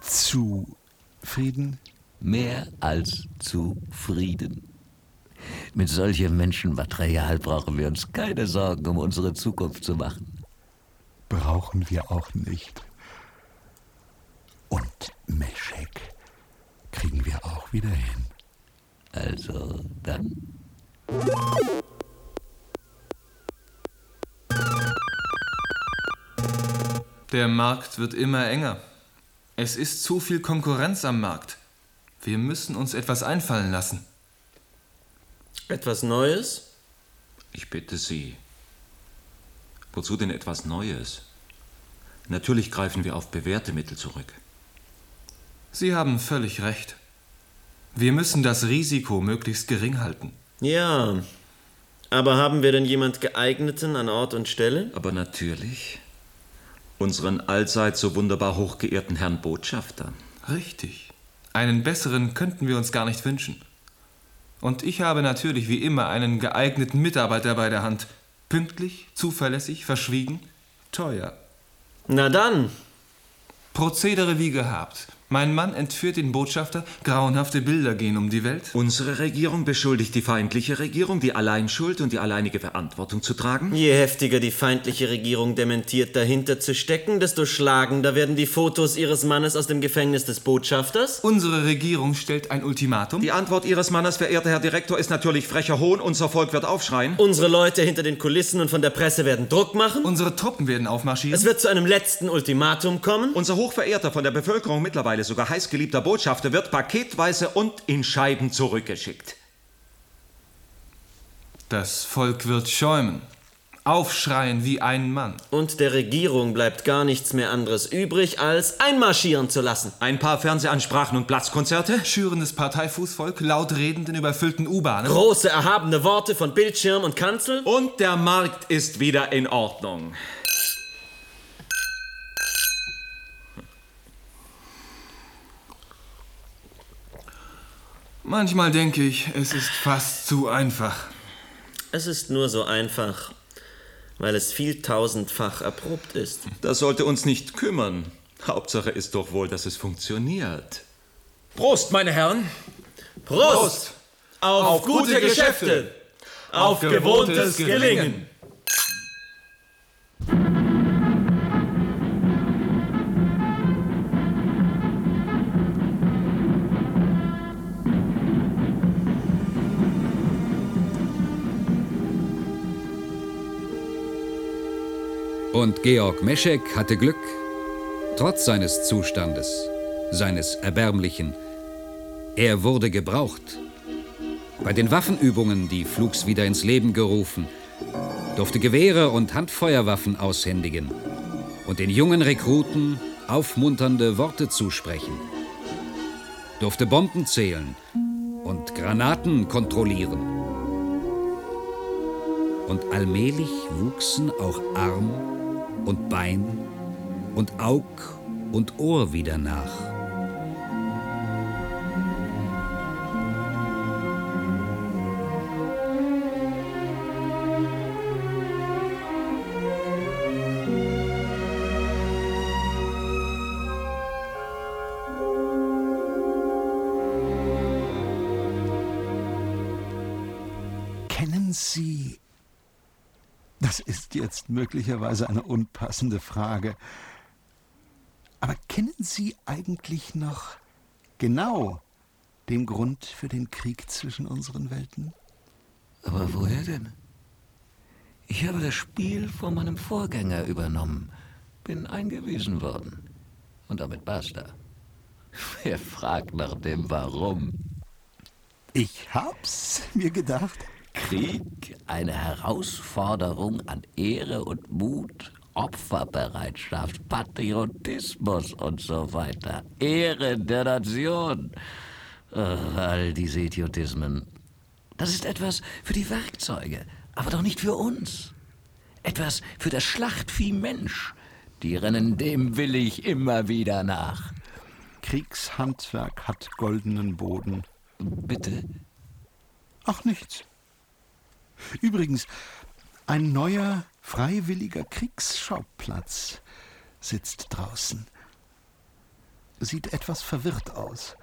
Zufrieden? Mehr als zufrieden. Mit solchem Menschenmaterial brauchen wir uns keine Sorgen um unsere Zukunft zu machen. Brauchen wir auch nicht. Und Meschek kriegen wir auch wieder hin. Also dann. Der Markt wird immer enger. Es ist zu viel Konkurrenz am Markt. Wir müssen uns etwas einfallen lassen. Etwas Neues? Ich bitte Sie. Wozu denn etwas Neues? Natürlich greifen wir auf bewährte Mittel zurück. Sie haben völlig recht. Wir müssen das Risiko möglichst gering halten. Ja. Aber haben wir denn jemand geeigneten an Ort und Stelle? Aber natürlich. Unseren allseits so wunderbar hochgeehrten Herrn Botschafter. Richtig. Einen besseren könnten wir uns gar nicht wünschen. Und ich habe natürlich wie immer einen geeigneten Mitarbeiter bei der Hand. Pünktlich, zuverlässig, verschwiegen, teuer. Na dann. Prozedere wie gehabt. Mein Mann entführt den Botschafter, grauenhafte Bilder gehen um die Welt. Unsere Regierung beschuldigt die feindliche Regierung, die Alleinschuld und die alleinige Verantwortung zu tragen. Je heftiger die feindliche Regierung dementiert, dahinter zu stecken, desto schlagender werden die Fotos ihres Mannes aus dem Gefängnis des Botschafters. Unsere Regierung stellt ein Ultimatum. Die Antwort Ihres Mannes, verehrter Herr Direktor, ist natürlich frecher Hohn. Unser Volk wird aufschreien. Unsere Leute hinter den Kulissen und von der Presse werden Druck machen. Unsere Truppen werden aufmarschieren. Es wird zu einem letzten Ultimatum kommen. Unser hochverehrter, von der Bevölkerung mittlerweile sogar heißgeliebter Botschafter wird paketweise und in Scheiben zurückgeschickt. Das Volk wird schäumen, aufschreien wie ein Mann. Und der Regierung bleibt gar nichts mehr anderes übrig, als einmarschieren zu lassen. Ein paar Fernsehansprachen und Platzkonzerte? Schürendes Parteifußvolk, laut redend in überfüllten U-Bahnen. Große erhabene Worte von Bildschirm und Kanzel. Und der Markt ist wieder in Ordnung. Manchmal denke ich, es ist fast zu einfach. Es ist nur so einfach, weil es viel tausendfach erprobt ist. Das sollte uns nicht kümmern. Hauptsache ist doch wohl, dass es funktioniert. Prost, meine Herren! Prost! Prost. Auf, auf, gute, gute Geschäfte! Geschäfte. Auf, auf gewohntes, gewohntes Gelingen! Gelingen. Georg Meschek hatte Glück. Trotz seines Zustandes, seines Erbärmlichen. Er wurde gebraucht. Bei den Waffenübungen, die Flugs wieder ins Leben gerufen, durfte Gewehre und Handfeuerwaffen aushändigen und den jungen Rekruten aufmunternde Worte zusprechen, durfte Bomben zählen und Granaten kontrollieren. Und allmählich wuchsen auch Arm und Bein und Aug und Ohr wieder nach. Jetzt möglicherweise eine unpassende Frage. Aber kennen Sie eigentlich noch genau den Grund für den Krieg zwischen unseren Welten? Aber woher denn? Ich habe das Spiel von meinem Vorgänger übernommen, bin eingewiesen worden. Und damit basta. Wer fragt nach dem Warum? Ich hab's mir gedacht. Krieg, eine Herausforderung an Ehre und Mut, Opferbereitschaft, Patriotismus und so weiter. Ehre der Nation. Ach, all diese Idiotismen. Das ist etwas für die Werkzeuge, aber doch nicht für uns. Etwas für das Schlachtvieh Mensch. Die rennen dem willig immer wieder nach. Kriegshandwerk hat goldenen Boden. Bitte? Ach, nichts. Übrigens, ein neuer freiwilliger Kriegsschauplatz sitzt draußen. Sieht etwas verwirrt aus,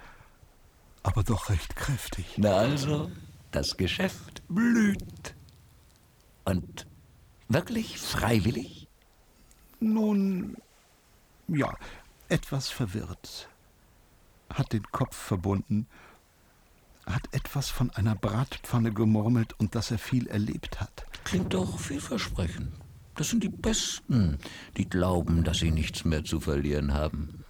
aber doch recht kräftig. Na also, das Geschäft blüht. Und wirklich freiwillig? Nun, ja, etwas verwirrt. Hat den Kopf verbunden, hat etwas von einer Bratpfanne gemurmelt und dass er viel erlebt hat. Klingt doch vielversprechend. Das sind die Besten, die glauben, dass sie nichts mehr zu verlieren haben.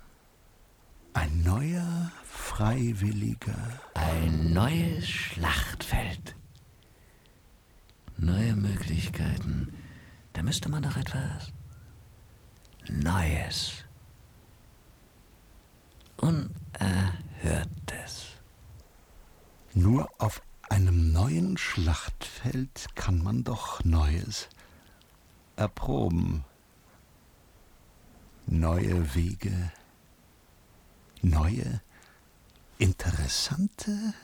Ein neuer Freiwilliger. Ein neues Schlachtfeld. Neue Möglichkeiten. Da müsste man doch etwas Neues. Unerhörtes. Nur auf einem neuen Schlachtfeld kann man doch Neues erproben. Neue Wege, neue, interessante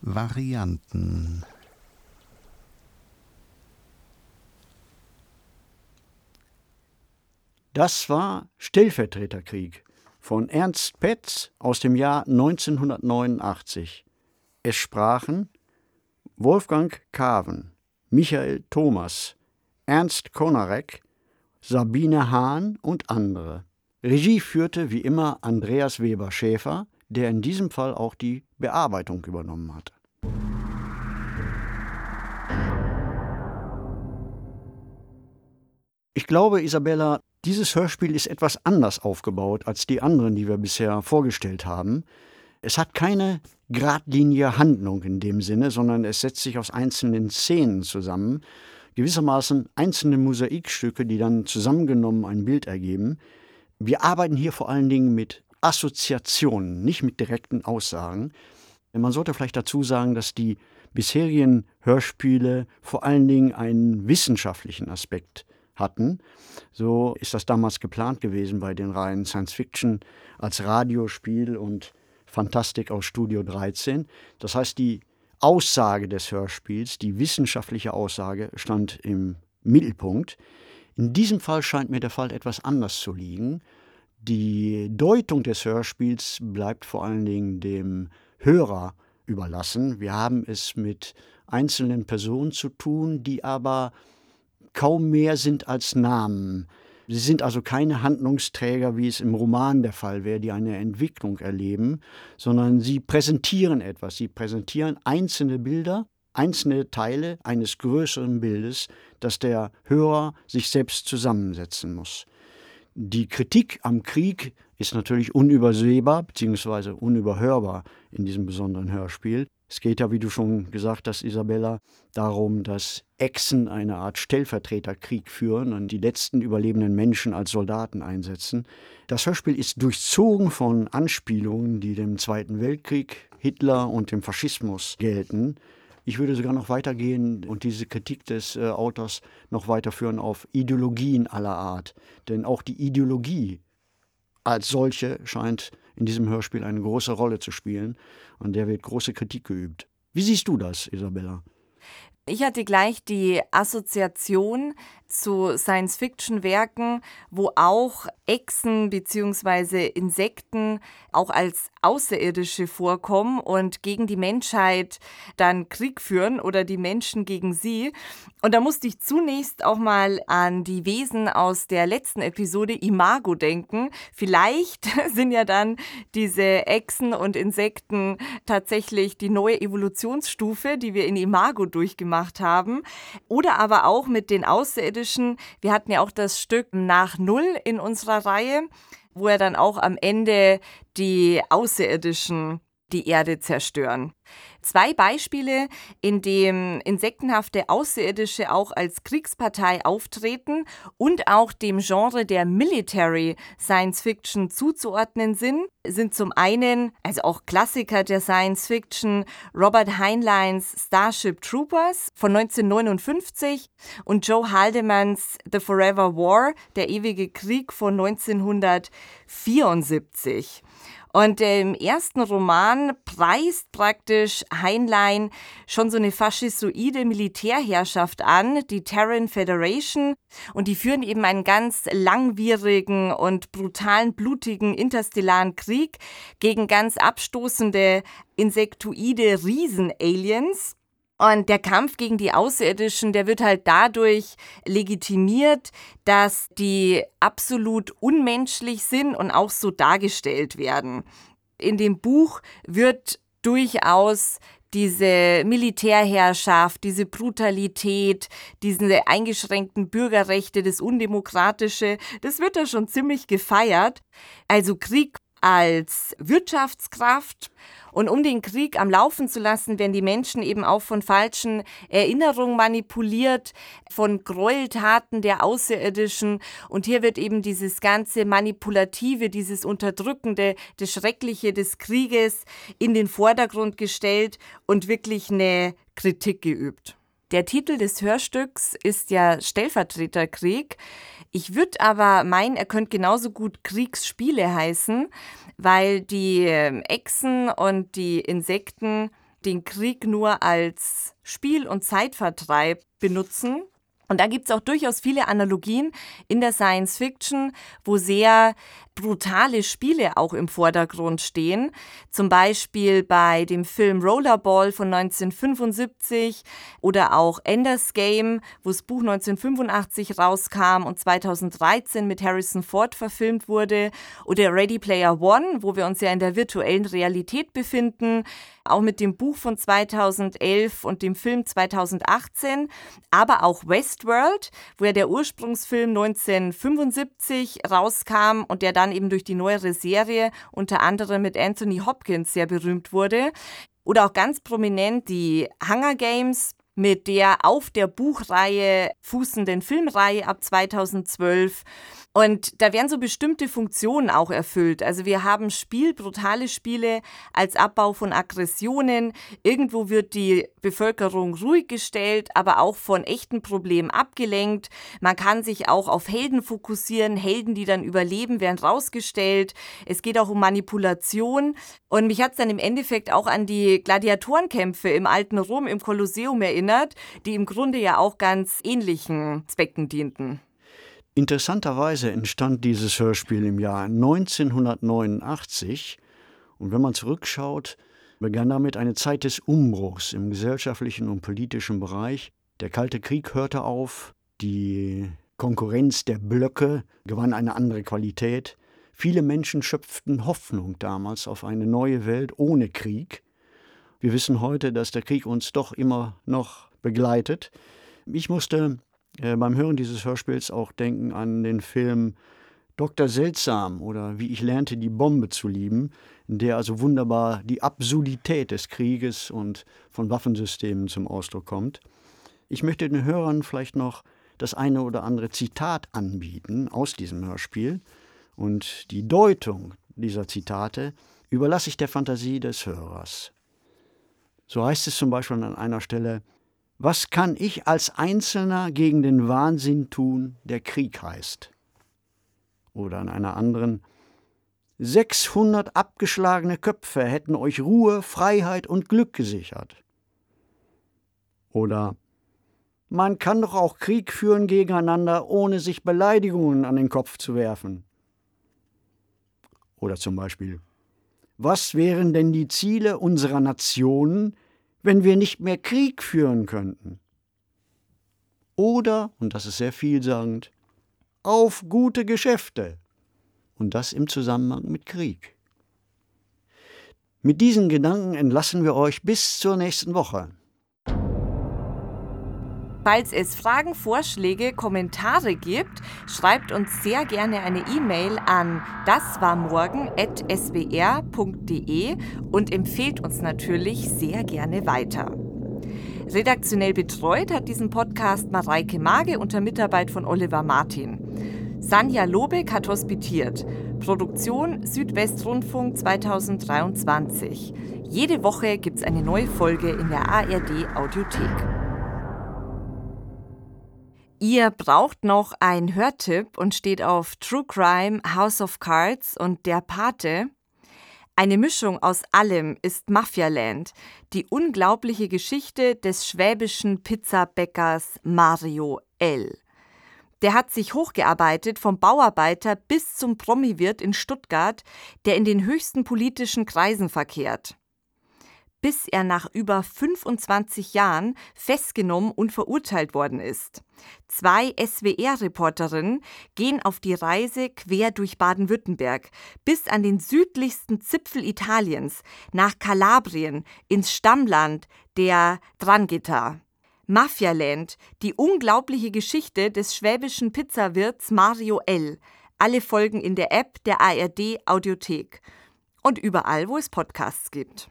Varianten. Das war Stellvertreterkrieg von Ernst Petz aus dem Jahr 1989. Es sprachen Wolfgang Kaven, Michael Thomas, Ernst Konarek, Sabine Hahn und andere. Regie führte wie immer Andreas Weber Schäfer, der in diesem Fall auch die Bearbeitung übernommen hatte. Ich glaube, Isabella, dieses Hörspiel ist etwas anders aufgebaut als die anderen, die wir bisher vorgestellt haben. Es hat keine geradlinige Handlung in dem Sinne, sondern es setzt sich aus einzelnen Szenen zusammen, gewissermaßen einzelne Mosaikstücke, die dann zusammengenommen ein Bild ergeben. Wir arbeiten hier vor allen Dingen mit Assoziationen, nicht mit direkten Aussagen. Man sollte vielleicht dazu sagen, dass die bisherigen Hörspiele vor allen Dingen einen wissenschaftlichen Aspekt hatten. So ist das damals geplant gewesen bei den Reihen Science Fiction als Radiospiel und Fantastik aus Studio 13. Das heißt, die Aussage des Hörspiels, die wissenschaftliche Aussage, stand im Mittelpunkt. In diesem Fall scheint mir der Fall etwas anders zu liegen. Die Deutung des Hörspiels bleibt vor allen Dingen dem Hörer überlassen. Wir haben es mit einzelnen Personen zu tun, die aber kaum mehr sind als Namen. Sie sind also keine Handlungsträger, wie es im Roman der Fall wäre, die eine Entwicklung erleben, sondern sie präsentieren etwas. Sie präsentieren einzelne Bilder, einzelne Teile eines größeren Bildes, das der Hörer sich selbst zusammensetzen muss. Die Kritik am Krieg ist natürlich unübersehbar bzw. unüberhörbar in diesem besonderen Hörspiel. Es geht ja, wie du schon gesagt hast, Isabella, darum, dass Echsen eine Art Stellvertreterkrieg führen und die letzten überlebenden Menschen als Soldaten einsetzen. Das Hörspiel ist durchzogen von Anspielungen, die dem Zweiten Weltkrieg, Hitler und dem Faschismus gelten. Ich würde sogar noch weitergehen und diese Kritik des äh, Autors noch weiterführen auf Ideologien aller Art. Denn auch die Ideologie als solche scheint in diesem Hörspiel eine große Rolle zu spielen. Und der wird große Kritik geübt. Wie siehst du das, Isabella? Ich hatte gleich die Assoziation zu Science-Fiction-Werken, wo auch Echsen bzw. Insekten auch als Außerirdische vorkommen und gegen die Menschheit dann Krieg führen oder die Menschen gegen sie. Und da musste ich zunächst auch mal an die Wesen aus der letzten Episode Imago denken. Vielleicht sind ja dann diese Echsen und Insekten tatsächlich die neue Evolutionsstufe, die wir in Imago durchgemacht haben. Oder aber auch mit den Außerirdischen. Wir hatten ja auch das Stück nach Null in unserer Reihe wo er dann auch am Ende die Außerirdischen die Erde zerstören. Zwei Beispiele, in dem insektenhafte Außerirdische auch als Kriegspartei auftreten und auch dem Genre der Military Science Fiction zuzuordnen sind, sind zum einen, also auch Klassiker der Science Fiction, Robert Heinleins Starship Troopers von 1959 und Joe Haldemanns The Forever War, der ewige Krieg von 1974. Und im ersten Roman preist praktisch Heinlein schon so eine faschistoide Militärherrschaft an, die Terran Federation. Und die führen eben einen ganz langwierigen und brutalen, blutigen interstellaren Krieg gegen ganz abstoßende insektoide Riesen-Aliens. Und der Kampf gegen die Außerirdischen, der wird halt dadurch legitimiert, dass die absolut unmenschlich sind und auch so dargestellt werden. In dem Buch wird durchaus diese Militärherrschaft, diese Brutalität, diese eingeschränkten Bürgerrechte, das Undemokratische, das wird da schon ziemlich gefeiert. Also Krieg als Wirtschaftskraft und um den Krieg am Laufen zu lassen, werden die Menschen eben auch von falschen Erinnerungen manipuliert, von Gräueltaten der Außerirdischen. Und hier wird eben dieses ganze Manipulative, dieses Unterdrückende, das Schreckliche des Krieges in den Vordergrund gestellt und wirklich eine Kritik geübt. Der Titel des Hörstücks ist ja Stellvertreterkrieg. Ich würde aber meinen, er könnte genauso gut Kriegsspiele heißen, weil die ähm, Echsen und die Insekten den Krieg nur als Spiel und Zeitvertreib benutzen und da gibt es auch durchaus viele Analogien in der Science Fiction, wo sehr brutale Spiele auch im Vordergrund stehen. Zum Beispiel bei dem Film Rollerball von 1975 oder auch Ender's Game, wo das Buch 1985 rauskam und 2013 mit Harrison Ford verfilmt wurde. Oder Ready Player One, wo wir uns ja in der virtuellen Realität befinden auch mit dem Buch von 2011 und dem Film 2018, aber auch Westworld, wo ja der Ursprungsfilm 1975 rauskam und der dann eben durch die neuere Serie unter anderem mit Anthony Hopkins sehr berühmt wurde. Oder auch ganz prominent die Hunger Games mit der auf der Buchreihe fußenden Filmreihe ab 2012 und da werden so bestimmte Funktionen auch erfüllt. Also wir haben Spiel, brutale Spiele als Abbau von Aggressionen. Irgendwo wird die Bevölkerung ruhig gestellt, aber auch von echten Problemen abgelenkt. Man kann sich auch auf Helden fokussieren. Helden, die dann überleben, werden rausgestellt. Es geht auch um Manipulation. Und mich hat es dann im Endeffekt auch an die Gladiatorenkämpfe im alten Rom, im Kolosseum erinnert, die im Grunde ja auch ganz ähnlichen Zwecken dienten. Interessanterweise entstand dieses Hörspiel im Jahr 1989 und wenn man zurückschaut, begann damit eine Zeit des Umbruchs im gesellschaftlichen und politischen Bereich. Der Kalte Krieg hörte auf, die Konkurrenz der Blöcke gewann eine andere Qualität. Viele Menschen schöpften Hoffnung damals auf eine neue Welt ohne Krieg. Wir wissen heute, dass der Krieg uns doch immer noch begleitet. Ich musste äh, beim Hören dieses Hörspiels auch denken an den Film Dr. Seltsam oder Wie ich lernte, die Bombe zu lieben, in der also wunderbar die Absurdität des Krieges und von Waffensystemen zum Ausdruck kommt. Ich möchte den Hörern vielleicht noch das eine oder andere Zitat anbieten aus diesem Hörspiel und die Deutung dieser Zitate überlasse ich der Fantasie des Hörers. So heißt es zum Beispiel an einer Stelle, was kann ich als Einzelner gegen den Wahnsinn tun, der Krieg heißt? Oder an einer anderen, 600 abgeschlagene Köpfe hätten euch Ruhe, Freiheit und Glück gesichert. Oder man kann doch auch Krieg führen gegeneinander, ohne sich Beleidigungen an den Kopf zu werfen. Oder zum Beispiel, was wären denn die Ziele unserer Nationen, wenn wir nicht mehr Krieg führen könnten? Oder, und das ist sehr vielsagend, auf gute Geschäfte. Und das im Zusammenhang mit Krieg. Mit diesen Gedanken entlassen wir euch bis zur nächsten Woche. Falls es Fragen, Vorschläge, Kommentare gibt, schreibt uns sehr gerne eine E-Mail an daswarmorgen.swr.de und empfehlt uns natürlich sehr gerne weiter. Redaktionell betreut hat diesen Podcast Mareike Mage unter Mitarbeit von Oliver Martin. Sanja Lobeck hat hospitiert. Produktion Südwestrundfunk 2023. Jede Woche gibt es eine neue Folge in der ARD Audiothek. Ihr braucht noch einen Hörtipp und steht auf True Crime, House of Cards und Der Pate. Eine Mischung aus allem ist Mafialand, die unglaubliche Geschichte des schwäbischen Pizzabäckers Mario L. Der hat sich hochgearbeitet vom Bauarbeiter bis zum Promiwirt in Stuttgart, der in den höchsten politischen Kreisen verkehrt bis er nach über 25 Jahren festgenommen und verurteilt worden ist. Zwei SWR-Reporterinnen gehen auf die Reise quer durch Baden-Württemberg bis an den südlichsten Zipfel Italiens, nach Kalabrien, ins Stammland der Drangheta. Mafialand, die unglaubliche Geschichte des schwäbischen Pizzawirts Mario L. Alle Folgen in der App der ARD Audiothek und überall, wo es Podcasts gibt.